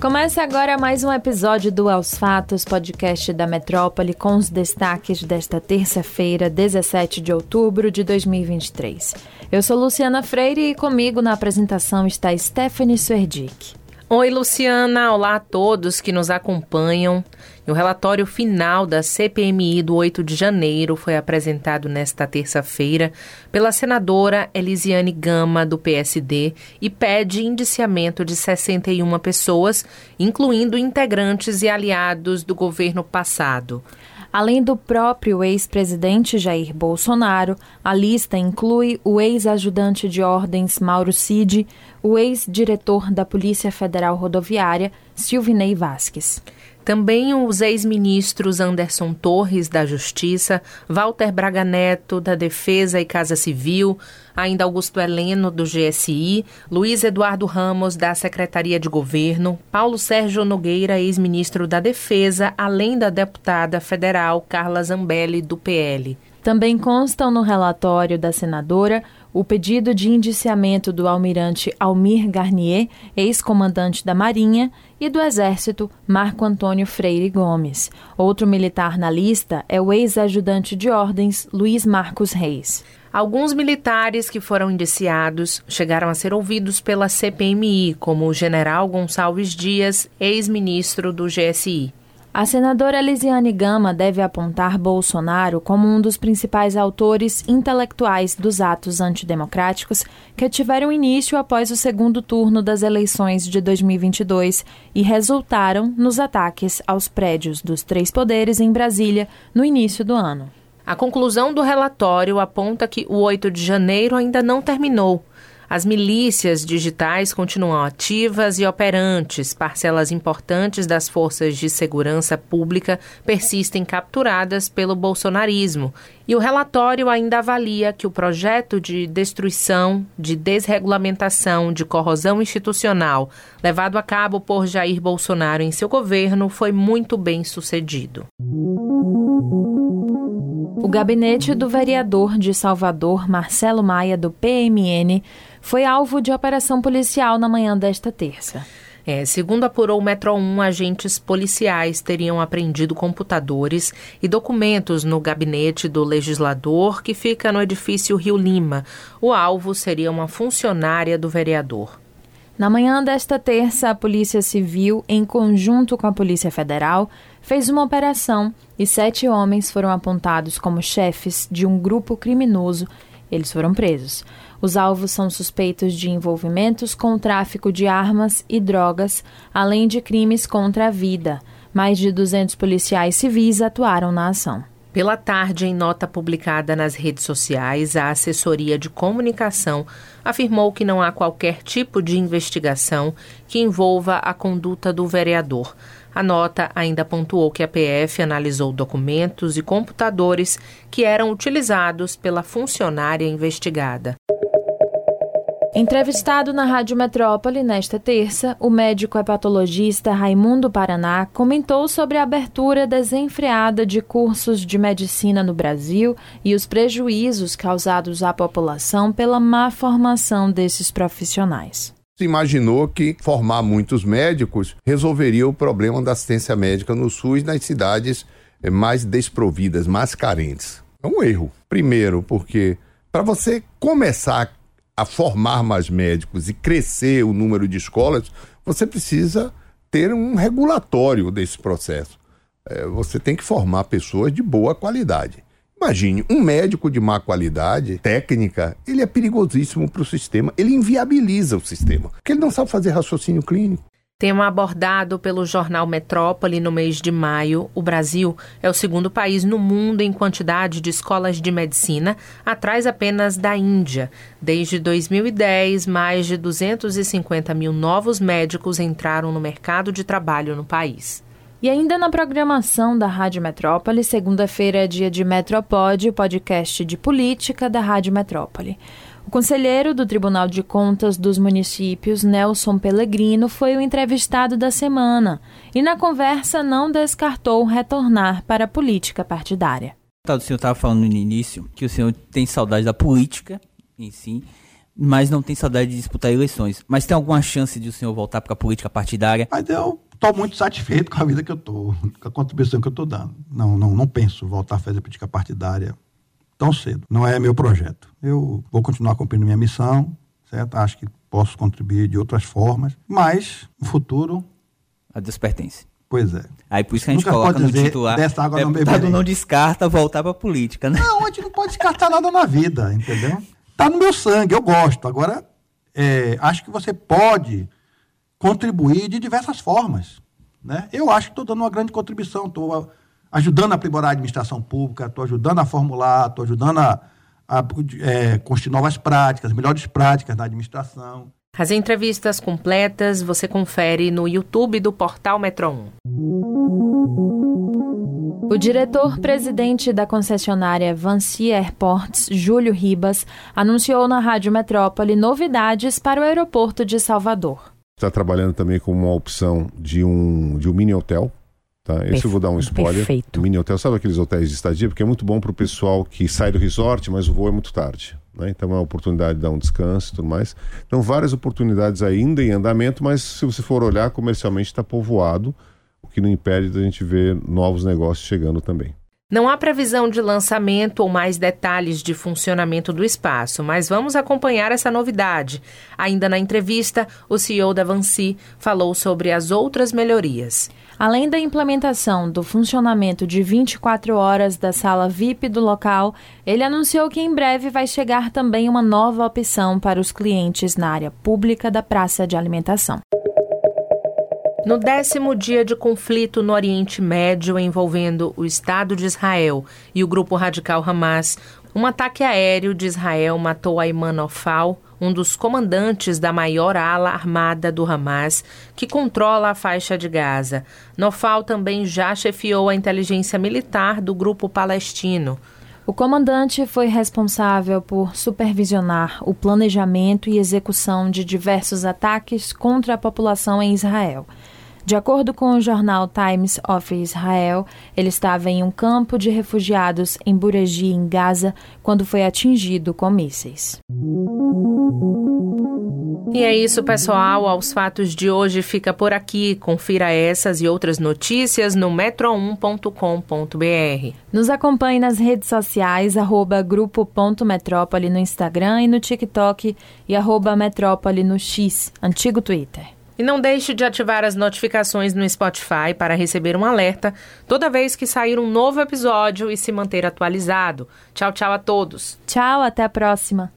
Começa agora mais um episódio do Aos Fatos, podcast da Metrópole, com os destaques desta terça-feira, 17 de outubro de 2023. Eu sou Luciana Freire e comigo na apresentação está Stephanie Swerdick. Oi, Luciana. Olá a todos que nos acompanham. O relatório final da CPMI do 8 de janeiro foi apresentado nesta terça-feira pela senadora Elisiane Gama, do PSD, e pede indiciamento de 61 pessoas, incluindo integrantes e aliados do governo passado. Além do próprio ex-presidente Jair Bolsonaro, a lista inclui o ex-ajudante de ordens Mauro Cid, o ex-diretor da Polícia Federal Rodoviária, Silvinei Vasques. Também os ex-ministros Anderson Torres, da Justiça, Walter Braga Neto, da Defesa e Casa Civil, ainda Augusto Heleno, do GSI, Luiz Eduardo Ramos, da Secretaria de Governo, Paulo Sérgio Nogueira, ex-ministro da Defesa, além da deputada federal Carla Zambelli, do PL. Também constam no relatório da senadora o pedido de indiciamento do almirante Almir Garnier, ex-comandante da Marinha, e do Exército Marco Antônio Freire Gomes. Outro militar na lista é o ex-ajudante de ordens Luiz Marcos Reis. Alguns militares que foram indiciados chegaram a ser ouvidos pela CPMI, como o general Gonçalves Dias, ex-ministro do GSI. A senadora Elisiane Gama deve apontar Bolsonaro como um dos principais autores intelectuais dos atos antidemocráticos que tiveram início após o segundo turno das eleições de 2022 e resultaram nos ataques aos prédios dos três poderes em Brasília no início do ano. A conclusão do relatório aponta que o 8 de janeiro ainda não terminou as milícias digitais continuam ativas e operantes. Parcelas importantes das forças de segurança pública persistem capturadas pelo bolsonarismo. E o relatório ainda avalia que o projeto de destruição, de desregulamentação, de corrosão institucional levado a cabo por Jair Bolsonaro em seu governo foi muito bem sucedido. O gabinete do vereador de Salvador, Marcelo Maia, do PMN, foi alvo de operação policial na manhã desta terça. É, segundo apurou o Metro 1, agentes policiais teriam apreendido computadores e documentos no gabinete do legislador que fica no edifício Rio Lima. O alvo seria uma funcionária do vereador. Na manhã desta terça, a Polícia Civil, em conjunto com a Polícia Federal, fez uma operação e sete homens foram apontados como chefes de um grupo criminoso. Eles foram presos. Os alvos são suspeitos de envolvimentos com o tráfico de armas e drogas, além de crimes contra a vida. Mais de 200 policiais civis atuaram na ação. Pela tarde, em nota publicada nas redes sociais, a assessoria de comunicação afirmou que não há qualquer tipo de investigação que envolva a conduta do vereador. A nota ainda pontuou que a PF analisou documentos e computadores que eram utilizados pela funcionária investigada. Entrevistado na Rádio Metrópole nesta terça, o médico hepatologista Raimundo Paraná comentou sobre a abertura desenfreada de cursos de medicina no Brasil e os prejuízos causados à população pela má formação desses profissionais. Imaginou que formar muitos médicos resolveria o problema da assistência médica no SUS nas cidades eh, mais desprovidas, mais carentes. É um erro. Primeiro, porque para você começar a formar mais médicos e crescer o número de escolas, você precisa ter um regulatório desse processo. É, você tem que formar pessoas de boa qualidade. Imagine, um médico de má qualidade técnica, ele é perigosíssimo para o sistema, ele inviabiliza o sistema, porque ele não sabe fazer raciocínio clínico. Tema abordado pelo jornal Metrópole no mês de maio, o Brasil é o segundo país no mundo em quantidade de escolas de medicina, atrás apenas da Índia. Desde 2010, mais de 250 mil novos médicos entraram no mercado de trabalho no país. E ainda na programação da Rádio Metrópole, segunda-feira é dia de Metropod, o podcast de política da Rádio Metrópole. O conselheiro do Tribunal de Contas dos Municípios, Nelson Pellegrino, foi o entrevistado da semana e, na conversa, não descartou retornar para a política partidária. O senhor estava falando no início que o senhor tem saudade da política em si, mas não tem saudade de disputar eleições. Mas tem alguma chance de o senhor voltar para a política partidária? Mas eu estou muito satisfeito com a vida que eu estou, com a contribuição que eu estou dando. Não, não, não penso voltar a fazer política partidária tão cedo. Não é meu projeto. Eu vou continuar cumprindo minha missão, certo? Acho que posso contribuir de outras formas, mas no futuro. A Deus pertence. Pois é. Aí por isso que a gente Nunca coloca no titular. Dessa água deputado não, não descarta voltar para a política, né? Não, a gente não pode descartar nada na vida, entendeu? Tá no meu sangue, eu gosto. Agora, é, acho que você pode contribuir de diversas formas. Né? Eu acho que estou dando uma grande contribuição, estou ajudando a aprimorar a administração pública, estou ajudando a formular, estou ajudando a, a é, construir novas práticas, melhores práticas na administração. As entrevistas completas você confere no YouTube do portal Metro 1. O diretor-presidente da concessionária Vancy Airports, Júlio Ribas, anunciou na Rádio Metrópole novidades para o aeroporto de Salvador. Está trabalhando também com uma opção de um, de um mini hotel Tá? Esse eu vou dar um spoiler. Perfeito. Mini hotel, sabe aqueles hotéis de estadia? Porque é muito bom para o pessoal que sai do resort, mas o voo é muito tarde. Né? Então é uma oportunidade de dar um descanso e tudo mais. Então, várias oportunidades ainda em andamento, mas se você for olhar, comercialmente está povoado, o que não impede da gente ver novos negócios chegando também. Não há previsão de lançamento ou mais detalhes de funcionamento do espaço, mas vamos acompanhar essa novidade. Ainda na entrevista, o CEO da Vansi falou sobre as outras melhorias. Além da implementação do funcionamento de 24 horas da sala VIP do local, ele anunciou que em breve vai chegar também uma nova opção para os clientes na área pública da praça de alimentação. No décimo dia de conflito no Oriente Médio envolvendo o Estado de Israel e o grupo radical Hamas, um ataque aéreo de Israel matou Ayman Ofal, um dos comandantes da maior ala armada do Hamas, que controla a faixa de Gaza. Nofal também já chefiou a inteligência militar do grupo palestino. O comandante foi responsável por supervisionar o planejamento e execução de diversos ataques contra a população em Israel. De acordo com o jornal Times of Israel, ele estava em um campo de refugiados em Bureji, em Gaza, quando foi atingido com mísseis. E é isso, pessoal. Aos fatos de hoje fica por aqui. Confira essas e outras notícias no metro1.com.br. Nos acompanhe nas redes sociais, arroba grupo.metrópole no Instagram e no TikTok e arroba metrópole no X, antigo Twitter. E não deixe de ativar as notificações no Spotify para receber um alerta toda vez que sair um novo episódio e se manter atualizado. Tchau, tchau a todos. Tchau, até a próxima.